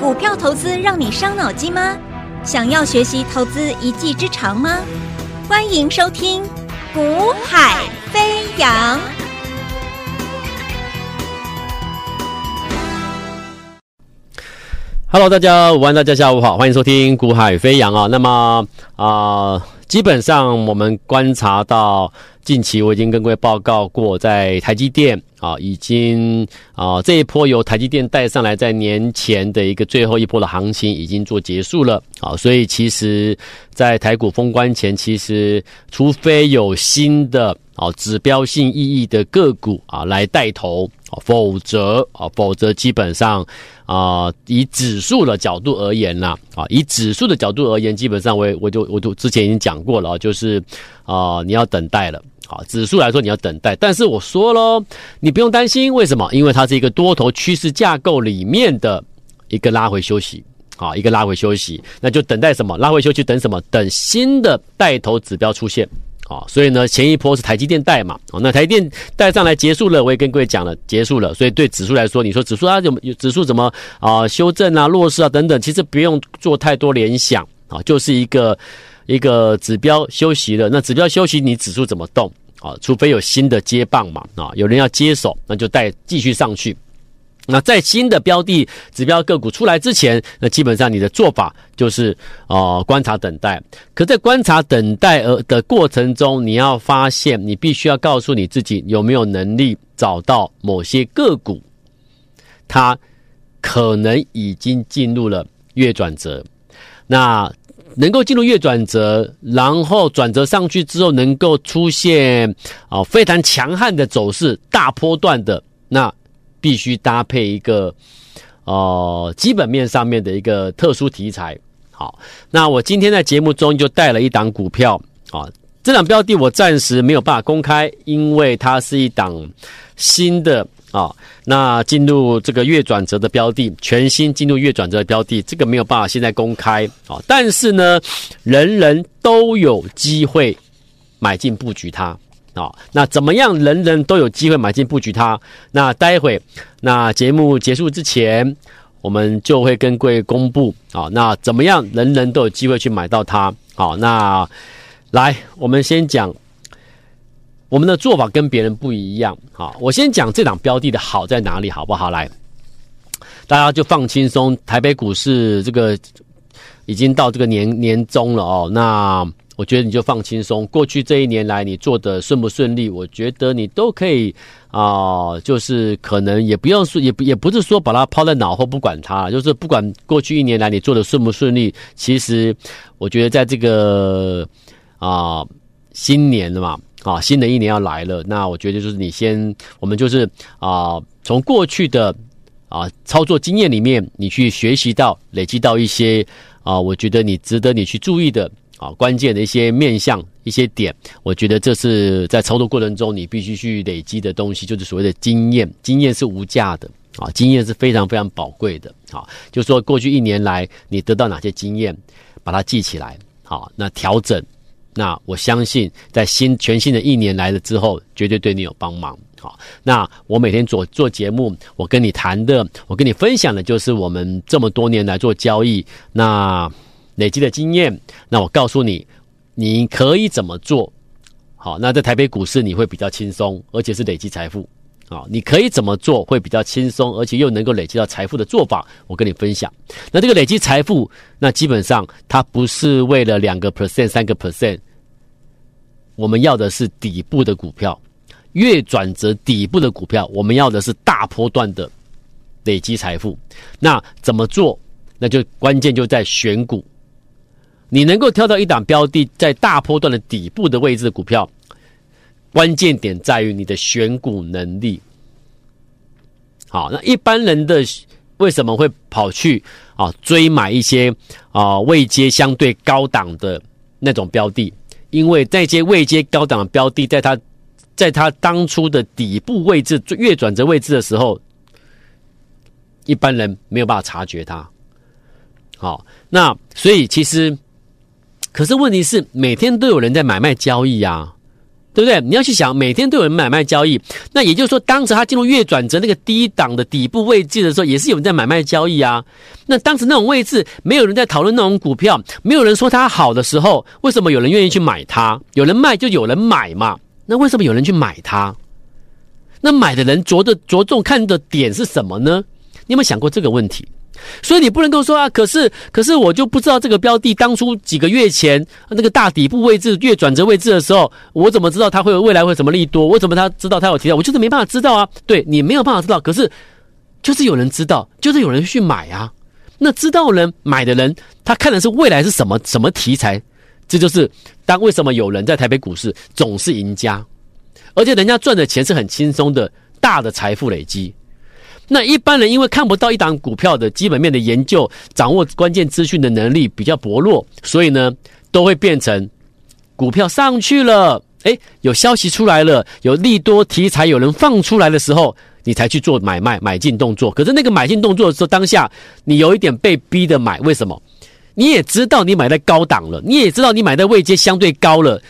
股票投资让你伤脑筋吗？想要学习投资一技之长吗？欢迎收听《股海飞扬》。Hello，大家午安，大家下午好，欢迎收听《股海飞扬》啊。那么啊、基本上我们观察到。近期我已经跟各位报告过，在台积电啊，已经啊这一波由台积电带上来，在年前的一个最后一波的行情已经做结束了啊，所以其实，在台股封关前，其实除非有新的啊指标性意义的个股啊来带头，否则啊否则基本上啊以指数的角度而言呢啊以指数的角度而言，基本上我我就我就之前已经讲过了啊，就是啊你要等待了。好，指数来说你要等待，但是我说喽，你不用担心，为什么？因为它是一个多头趋势架构里面的一个拉回休息，好，一个拉回休息，那就等待什么？拉回休息等什么？等新的带头指标出现，好，所以呢，前一波是台积电带嘛，好，那台积电带上来结束了，我也跟各位讲了，结束了，所以对指数来说，你说指数啊，有指数怎么啊修正啊、弱势啊等等，其实不用做太多联想啊，就是一个。一个指标休息了，那指标休息，你指数怎么动啊？除非有新的接棒嘛，啊，有人要接手，那就带继续上去。那在新的标的指标个股出来之前，那基本上你的做法就是呃观察等待。可在观察等待而的过程中，你要发现，你必须要告诉你自己有没有能力找到某些个股，它可能已经进入了月转折。那能够进入月转折，然后转折上去之后，能够出现啊、非常强悍的走势，大波段的，那必须搭配一个呃基本面上面的一个特殊题材。好，那我今天在节目中就带了一档股票啊，这档标的我暂时没有办法公开，因为它是一档新的。啊、那进入这个月转折的标的，全新进入月转折的标的，这个没有办法现在公开啊、哦。但是呢，人人都有机会买进布局它啊、哦。那怎么样，人人都有机会买进布局它？那待会那节目结束之前，我们就会跟各位公布啊、哦。那怎么样，人人都有机会去买到它？好、哦，那来，我们先讲。我们的做法跟别人不一样，好，我先讲这档标的的好在哪里，好不好？来，大家就放轻松。台北股市这个已经到这个年年终了哦，那我觉得你就放轻松。过去这一年来你做的顺不顺利，我觉得你都可以啊、就是可能也不用说，也不也不是说把它抛在脑后不管它，就是不管过去一年来你做的顺不顺利，其实我觉得在这个啊、新年了嘛。啊，新的一年要来了，那我觉得就是你先，我们就是啊，从过去的啊操作经验里面，你去学习到、累积到一些啊，我觉得你值得你去注意的啊关键的一些面向、一些点，我觉得这是在操作过程中你必须去累积的东西，就是所谓的经验。经验是无价的啊，经验是非常非常宝贵的啊。就说过去一年来你得到哪些经验，把它记起来，好，那调整。那我相信，在新全新的一年来了之后，绝对对你有帮忙。好，那我每天做做节目，我跟你谈的，我跟你分享的，就是我们这么多年来做交易那累积的经验。那我告诉你，你可以怎么做？好，那在台北股市你会比较轻松，而且是累积财富。啊，你可以怎么做会比较轻松，而且又能够累积到财富的做法，我跟你分享。那这个累积财富，那基本上它不是为了两个 percent、三个 percent，我们要的是底部的股票，月转折底部的股票，我们要的是大波段的累积财富。那怎么做？那就关键就在选股，你能够挑到一档标的在大波段的底部的位置的股票。关键点在于你的选股能力。好，那一般人的为什么会跑去啊追买一些啊位阶相对高档的那种标的？因为那些位阶高档的标的，在它在它当初的底部位置、越转折位置的时候，一般人没有办法察觉它。好，那所以其实，可是问题是每天都有人在买卖交易啊。对不对？你要去想，每天都有人买卖交易，那也就是说，当时他进入月转折那个低档的底部位置的时候，也是有人在买卖交易啊。那当时那种位置，没有人在讨论那种股票，没有人说它好的时候，为什么有人愿意去买它？有人卖就有人买嘛。那为什么有人去买它？那买的人着的着重看的点是什么呢？你有没有想过这个问题？所以你不能够说啊，可是可是我就不知道这个标的当初几个月前那个大底部位置、月转折位置的时候，我怎么知道它会有未来会什么利多？我怎么他知道它有提到？我就是没办法知道啊。对，你没有办法知道，可是就是有人知道，就是有人去买啊。那知道人买的人，他看的是未来是什么什么题材？这就是当为什么有人在台北股市总是赢家，而且人家赚的钱是很轻松的，大的财富累积。那一般人因为看不到一档股票的基本面的研究，掌握关键资讯的能力比较薄弱，所以呢，都会变成股票上去了，诶，有消息出来了，有利多题材有人放出来的时候，你才去做买卖买进动作。可是那个买进动作的时候，当下你有一点被逼的买，为什么？你也知道你买在高档了，你也知道你买在位阶相对高了，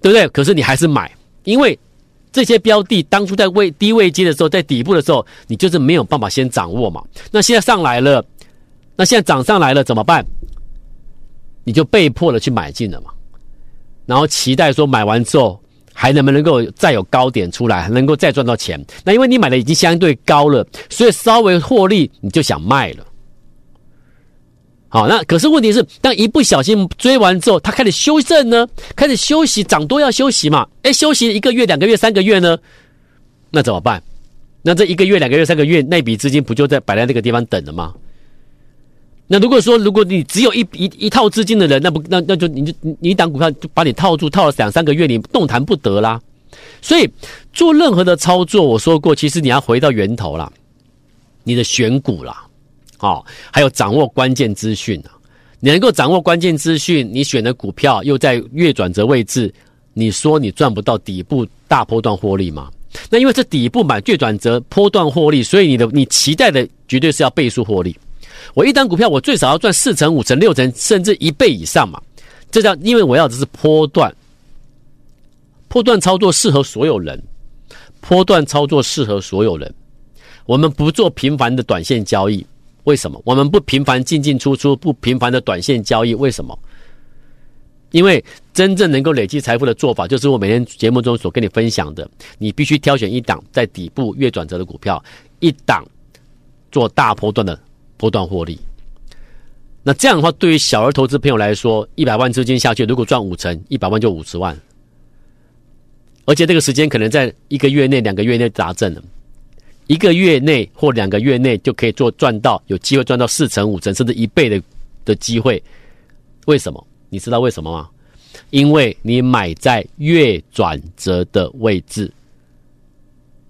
对不对？可是你还是买，因为。这些标的当初在位低位阶的时候，在底部的时候，你就是没有办法先掌握嘛。那现在上来了，那现在涨上来了怎么办？你就被迫的去买进了嘛。然后期待说买完之后还能不能够再有高点出来，还能够再赚到钱。那因为你买的已经相对高了，所以稍微获利你就想卖了。好，那可是问题是，当一不小心追完之后，他开始修正呢，开始休息，涨多要休息嘛？哎，休息一个月、两个月、三个月呢？那怎么办？那这一个月、两个月、三个月，那笔资金不就在摆在那个地方等了吗？那如果说，如果你只有一一一套资金的人，那不那那就你就你一档股票就把你套住，套了两三个月，你动弹不得啦。所以做任何的操作，我说过，其实你要回到源头啦，你的选股啦。好，还有掌握关键资讯啊！你能够掌握关键资讯，你选的股票又在月转折位置，你说你赚不到底部大波段获利吗？那因为这底部买月转折波段获利，所以你的你期待的绝对是要倍数获利。我一单股票，我最少要赚四成、五成、六成，甚至一倍以上嘛！这叫因为我要的是波段，波段操作适合所有人，波段操作适合所有人。我们不做频繁的短线交易。为什么我们不频繁进进出出，不频繁的短线交易？为什么？因为真正能够累积财富的做法，就是我每天节目中所跟你分享的。你必须挑选一档在底部月转折的股票，一档做大波段的波段获利。那这样的话，对于小额投资朋友来说，一百万资金下去，如果赚五成，一百万就五十万，而且这个时间可能在一个月内、两个月内达阵了。一个月内或两个月内就可以做赚到，有机会赚到四成、五成甚至一倍的的机会。为什么？你知道为什么吗？因为你买在月转折的位置。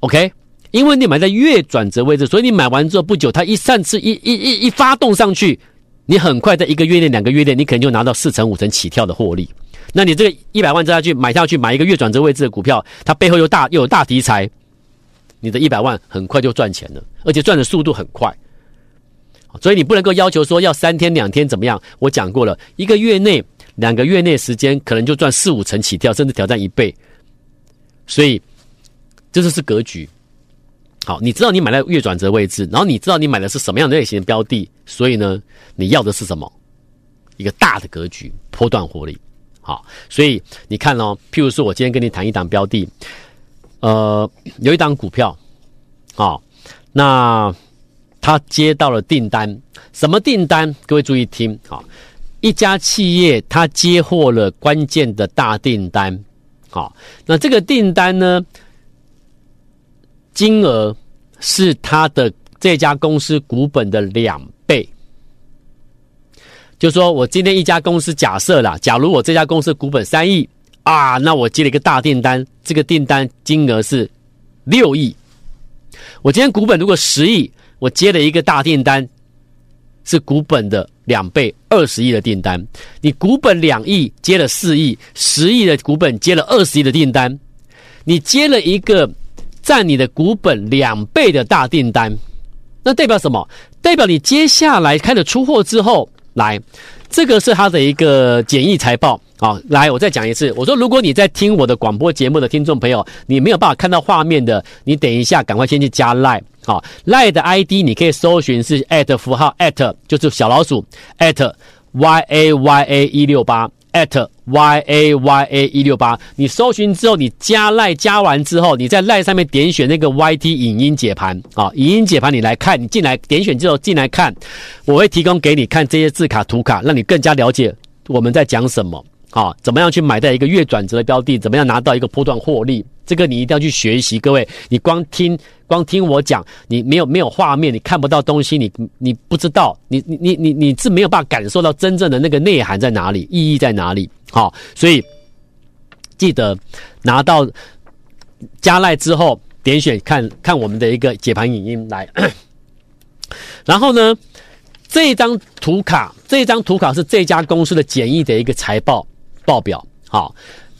OK，因为你买在月转折位置，所以你买完之后不久，它一上次一一一一发动上去，你很快在一个月内、两个月内，你可能就拿到四成、五成起跳的获利。那你这个一百万再下去买下去，买一个月转折位置的股票，它背后又大又有大题材。你的一百万很快就赚钱了，而且赚的速度很快，所以你不能够要求说要三天两天怎么样。我讲过了，一个月内、两个月内时间可能就赚四五成起跳，甚至挑战一倍。所以这就是格局。好，你知道你买在月转折位置，然后你知道你买的是什么样的类型的标的，所以呢，你要的是什么？一个大的格局，波段获利。好，所以你看哦，譬如说我今天跟你谈一档标的。呃，有一档股票，好、哦，那他接到了订单，什么订单？各位注意听，啊、哦，一家企业他接获了关键的大订单，好、哦，那这个订单呢，金额是他的这家公司股本的两倍，就说我今天一家公司假设啦，假如我这家公司股本三亿。啊，那我接了一个大订单，这个订单金额是六亿。我今天股本如果十亿，我接了一个大订单，是股本的两倍，二十亿的订单。你股本两亿，接了四亿，十亿的股本接了二十亿的订单，你接了一个占你的股本两倍的大订单，那代表什么？代表你接下来开始出货之后，来，这个是它的一个简易财报。好，来，我再讲一次。我说，如果你在听我的广播节目的听众朋友，你没有办法看到画面的，你等一下赶快先去加 Line。好，Line 的 ID 你可以搜寻是 at 符号 at，就是小老鼠 at y a y a 一六八 at y a y a 一六八。你搜寻之后，你加 Line 加完之后，你在 Line 上面点选那个 YT 影音解盘啊，影音解盘你来看，你进来点选之后进来看，我会提供给你看这些字卡图卡，让你更加了解我们在讲什么。好，怎么样去买到一个月转折的标的？怎么样拿到一个波段获利？这个你一定要去学习。各位，你光听光听我讲，你没有没有画面，你看不到东西，你你不知道，你你你你你是没有办法感受到真正的那个内涵在哪里，意义在哪里。好，所以记得拿到加赖之后，点选看看我们的一个解盘影音来。然后呢，这张图卡，这张图卡是这家公司的简易的一个财报。报表好，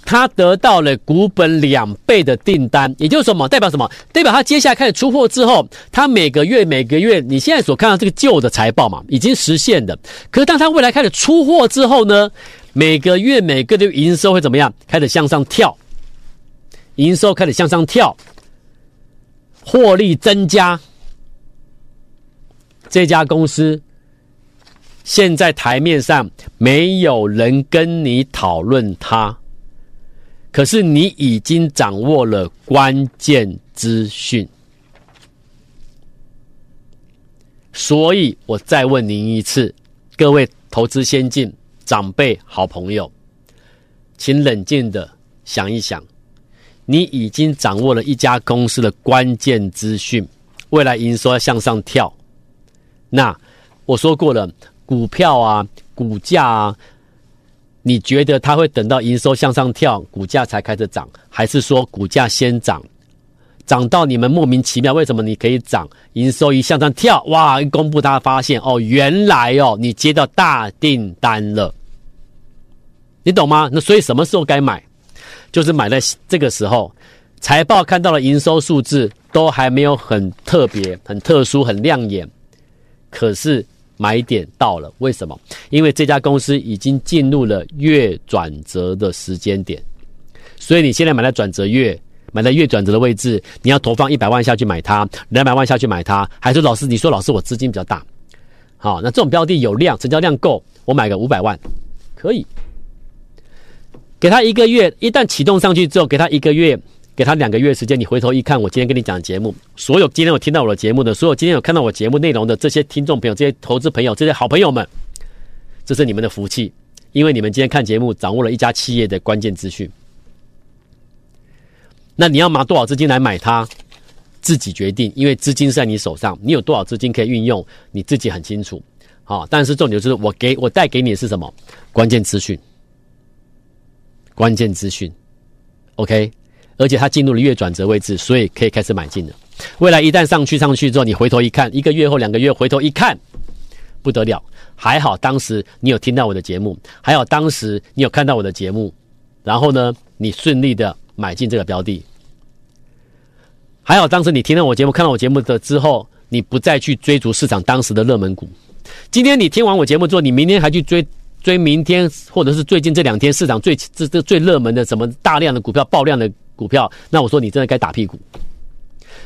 他得到了股本两倍的订单，也就是什么？代表什么？代表他接下来开始出货之后，他每个月每个月，你现在所看到这个旧的财报嘛，已经实现的。可是当他未来开始出货之后呢，每个月每个月的营收会怎么样？开始向上跳，营收开始向上跳，获利增加。这家公司。现在台面上没有人跟你讨论它，可是你已经掌握了关键资讯，所以我再问您一次，各位投资先进长辈好朋友，请冷静的想一想，你已经掌握了一家公司的关键资讯，未来营收要向上跳，那我说过了。股票啊，股价啊，你觉得它会等到营收向上跳，股价才开始涨，还是说股价先涨，涨到你们莫名其妙？为什么你可以涨？营收一向上跳，哇！一公布，大家发现哦，原来哦，你接到大订单了，你懂吗？那所以什么时候该买？就是买在这个时候，财报看到了营收数字都还没有很特别、很特殊、很亮眼，可是。买点到了，为什么？因为这家公司已经进入了月转折的时间点，所以你现在买在转折月，买在月转折的位置，你要投放一百万下去买它，两百万下去买它，还是老师？你说老师，我资金比较大，好，那这种标的有量，成交量够，我买个五百万，可以，给他一个月，一旦启动上去之后，给他一个月。给他两个月时间，你回头一看，我今天跟你讲节目，所有今天有听到我的节目的，所有今天有看到我节目内容的这些听众朋友、这些投资朋友、这些好朋友们，这是你们的福气，因为你们今天看节目，掌握了一家企业的关键资讯。那你要拿多少资金来买它，自己决定，因为资金是在你手上，你有多少资金可以运用，你自己很清楚。好，但是重点就是我给我带给你的是什么？关键资讯，关键资讯，OK。而且它进入了月转折位置，所以可以开始买进了。未来一旦上去上去之后，你回头一看，一个月后两个月回头一看，不得了。还好当时你有听到我的节目，还好当时你有看到我的节目，然后呢，你顺利的买进这个标的。还好当时你听到我节目，看到我节目的之后，你不再去追逐市场当时的热门股。今天你听完我节目之后，你明天还去追。追明天，或者是最近这两天市场最这这最热门的什么大量的股票、爆量的股票，那我说你真的该打屁股。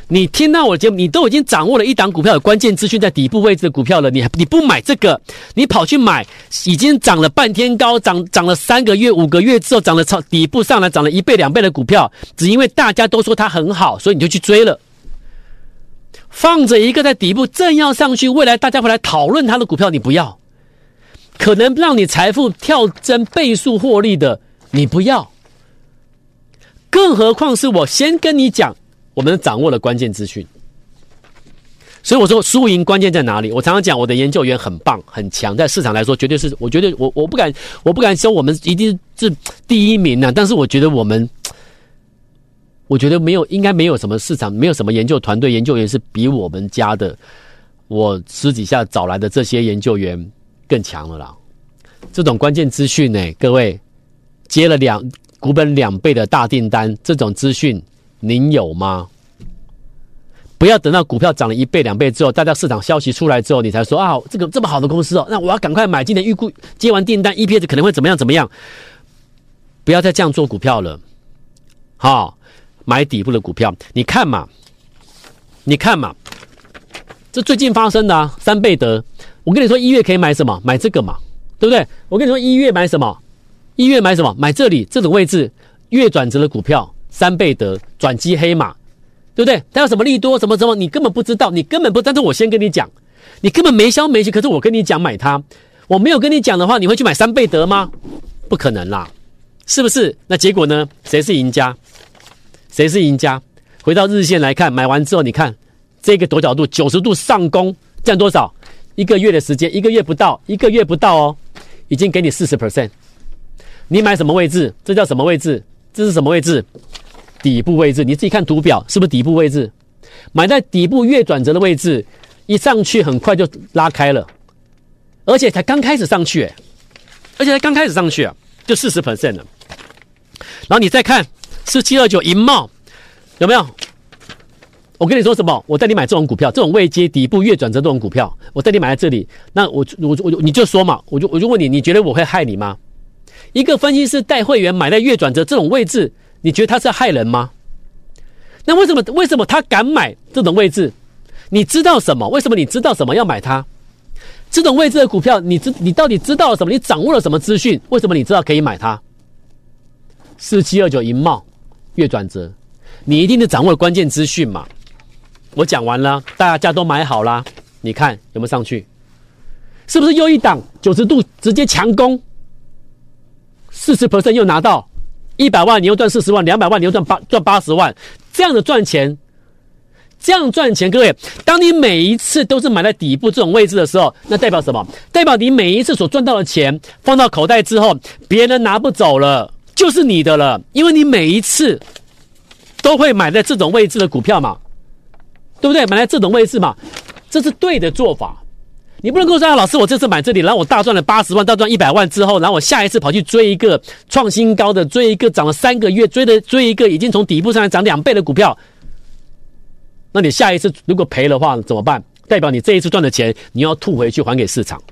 你听到我的节目，你都已经掌握了一档股票的关键资讯在底部位置的股票了，你你不买这个，你跑去买已经涨了半天高，涨涨了三个月、五个月之后涨了超底部上来涨了一倍、两倍的股票，只因为大家都说它很好，所以你就去追了。放着一个在底部正要上去，未来大家会来讨论它的股票，你不要。可能让你财富跳增倍数获利的，你不要。更何况是我先跟你讲，我们掌握了关键资讯。所以我说输赢关键在哪里？我常常讲我的研究员很棒很强，在市场来说绝对是，我觉得我我不敢我不敢说我们一定是第一名呢、但是我觉得我们，我觉得没有应该没有什么市场没有什么研究团队研究员是比我们家的我私底下找来的这些研究员。更强了啦！这种关键资讯呢，各位接了两股本两倍的大订单，这种资讯您有吗？不要等到股票涨了一倍两倍之后，大家市场消息出来之后，你才说啊，这个这么好的公司哦，那我要赶快买。今年预估接完订单，EPS 可能会怎么样怎么样？不要再这样做股票了。好，买底部的股票，你看嘛，你看嘛，这最近发生的啊，三倍得。我跟你说，一月可以买什么？买这个嘛，对不对？我跟你说，一月买什么？一月买什么？买这里这种位置，月转折的股票，三倍得，转机黑马，对不对？它有什么利多？什么什么？你根本不知道，你根本不。但是我先跟你讲，你根本没消没息。可是我跟你讲买它，我没有跟你讲的话，你会去买三倍得吗？不可能啦，是不是？那结果呢？谁是赢家？谁是赢家？回到日线来看，买完之后，你看这个多角度九十度上攻，占多少？一个月的时间，一个月不到，一个月不到哦，已经给你四十 percent。你买什么位置？这叫什么位置？这是什么位置？底部位置。你自己看图表，是不是底部位置？买在底部月转折的位置，一上去很快就拉开了，而且才刚开始上去，诶，而且才刚开始上去啊，就四十 percent 了。然后你再看四七二九银茂，有没有？我跟你说什么？我带你买这种股票，这种位阶底部月转折这种股票，我带你买在这里。那我我我你就说嘛，我就我就问你，你觉得我会害你吗？一个分析师带会员买在月转折这种位置，你觉得他是害人吗？那为什么为什么他敢买这种位置？你知道什么？为什么你知道什么要买它？这种位置的股票，你知你到底知道了什么？你掌握了什么资讯？为什么你知道可以买它？四七二九银茂月转折，你一定是掌握了关键资讯嘛？我讲完了，大家都买好了，你看有没有上去？是不是又一档九十度直接强攻？四十 percent 又拿到一百万，你又赚四十万；两百万，你又赚八赚八十万。这样的赚钱，这样赚钱，各位，当你每一次都是买在底部这种位置的时候，那代表什么？代表你每一次所赚到的钱放到口袋之后，别人拿不走了，就是你的了，因为你每一次都会买在这种位置的股票嘛，对不对？买在这种位置嘛，这是对的做法。你不能够说啊，老师，我这次买这里，然后我大赚了八十万，大赚一百万之后，然后我下一次跑去追一个创新高的，追一个涨了三个月，追的追一个已经从底部上来涨两倍的股票，那你下一次如果赔的话怎么办？代表你这一次赚的钱你要吐回去还给市场。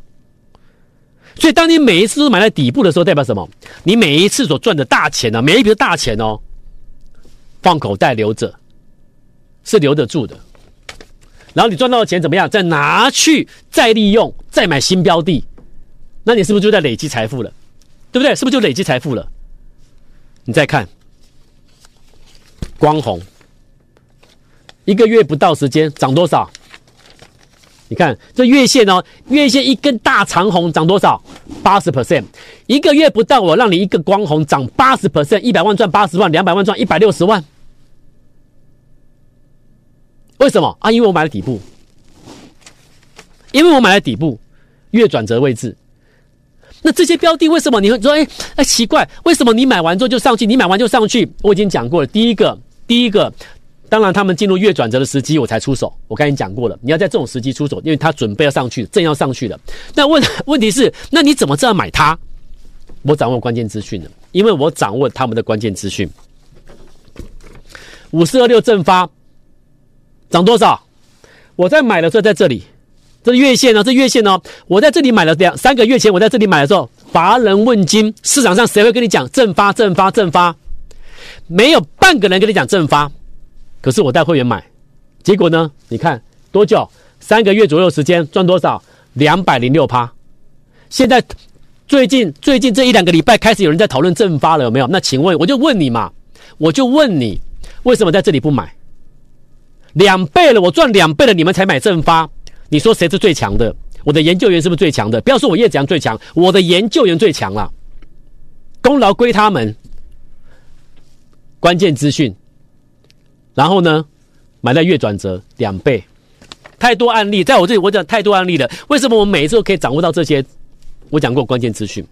所以当你每一次都买在底部的时候，代表什么？你每一次所赚的大钱呢、啊？每一笔大钱哦，放口袋留着，是留得住的。然后你赚到的钱怎么样？再拿去再利用，再买新标的，那你是不是就在累积财富了？对不对？是不是就累积财富了？你再看光红，一个月不到时间涨多少？你看这月线哦，月线一根大长红涨多少？八十 percent，一个月不到，我让你一个光红涨八十 percent，一百万赚八十万，两百万赚一百六十万。为什么啊？因为我买了底部，因为我买了底部月转折位置。那这些标的为什么你会说哎哎奇怪？为什么你买完之后就上去？你买完就上去？我已经讲过了。第一个，第一个，当然他们进入月转折的时机，我才出手。我刚才讲过了，你要在这种时机出手，因为他准备要上去，正要上去了。那问问题是，那你怎么知道买它？我掌握关键资讯了，因为我掌握他们的关键资讯。五四二六正发。涨多少？我在买的时候在这里，这月线呢，这月线呢，我在这里买了两三个月前，我在这里买的时候，乏人问津，市场上谁会跟你讲正发正发正发？没有半个人跟你讲正发。可是我带会员买，结果呢？你看多久？三个月左右时间赚多少？两百零六趴。现在最近最近这一两个礼拜开始有人在讨论正发了，有没有？那请问我就问你嘛，我就问你，为什么在这里不买？两倍了，我赚两倍了，你们才买正发，你说谁是最强的？我的研究员是不是最强的？不要说我叶子阳最强，我的研究员最强了，功劳归他们。关键资讯，然后呢，买在月转折两倍，太多案例，在我这里我讲太多案例了。为什么我每一次都可以掌握到这些？我讲过关键资讯，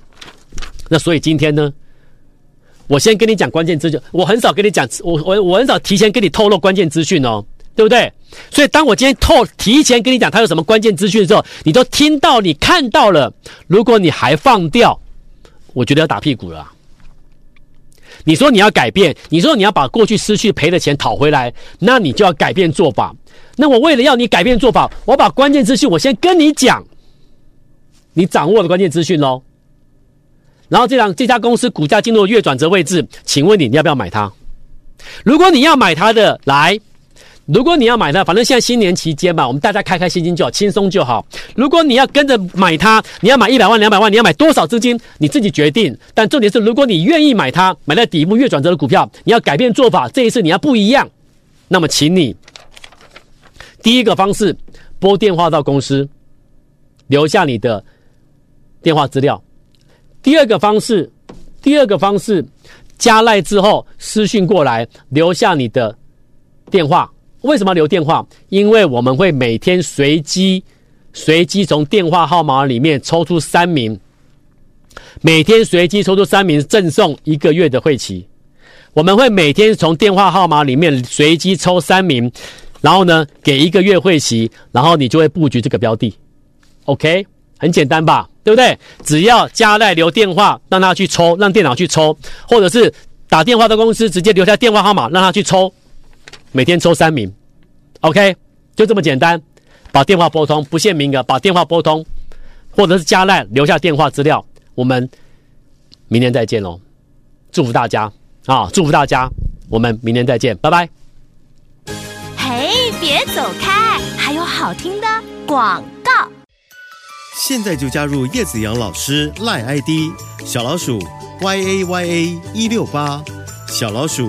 那所以今天呢，我先跟你讲关键资讯，我很少跟你讲，我我我很少提前跟你透露关键资讯哦。对不对？所以当我今天透提前跟你讲他有什么关键资讯的时候，你都听到，你看到了。如果你还放掉，我觉得要打屁股了。你说你要改变，你说你要把过去失去赔的钱讨回来，那你就要改变做法。那我为了要你改变做法，我把关键资讯我先跟你讲，你掌握了关键资讯喽。然后这样这家公司股价进入月转折位置，请问你你要不要买它？如果你要买它的，来。如果你要买它，反正现在新年期间嘛，我们大家开开心心就好，轻松就好。如果你要跟着买它，你要买一百万、两百万，你要买多少资金，你自己决定。但重点是，如果你愿意买它，买在底部月转折的股票，你要改变做法，这一次你要不一样。那么，请你第一个方式拨电话到公司，留下你的电话资料；第二个方式，第二个方式加赖之后私讯过来，留下你的电话。为什么留电话？因为我们会每天随机、随机从电话号码里面抽出三名，每天随机抽出三名，赠送一个月的会期。我们会每天从电话号码里面随机抽三名，然后呢，给一个月会期，然后你就会布局这个标的。OK，很简单吧？对不对？只要加赖留电话，让他去抽，让电脑去抽，或者是打电话到公司直接留下电话号码，让他去抽。每天抽三名，OK，就这么简单。把电话拨通，不限名额，把电话拨通，或者是加赖留下电话资料。我们明年再见喽！祝福大家啊！祝福大家！我们明年再见，拜拜。嘿，别走开，还有好听的广告。现在就加入叶子阳老师赖 ID 小老鼠 y a y a 一六八小老鼠。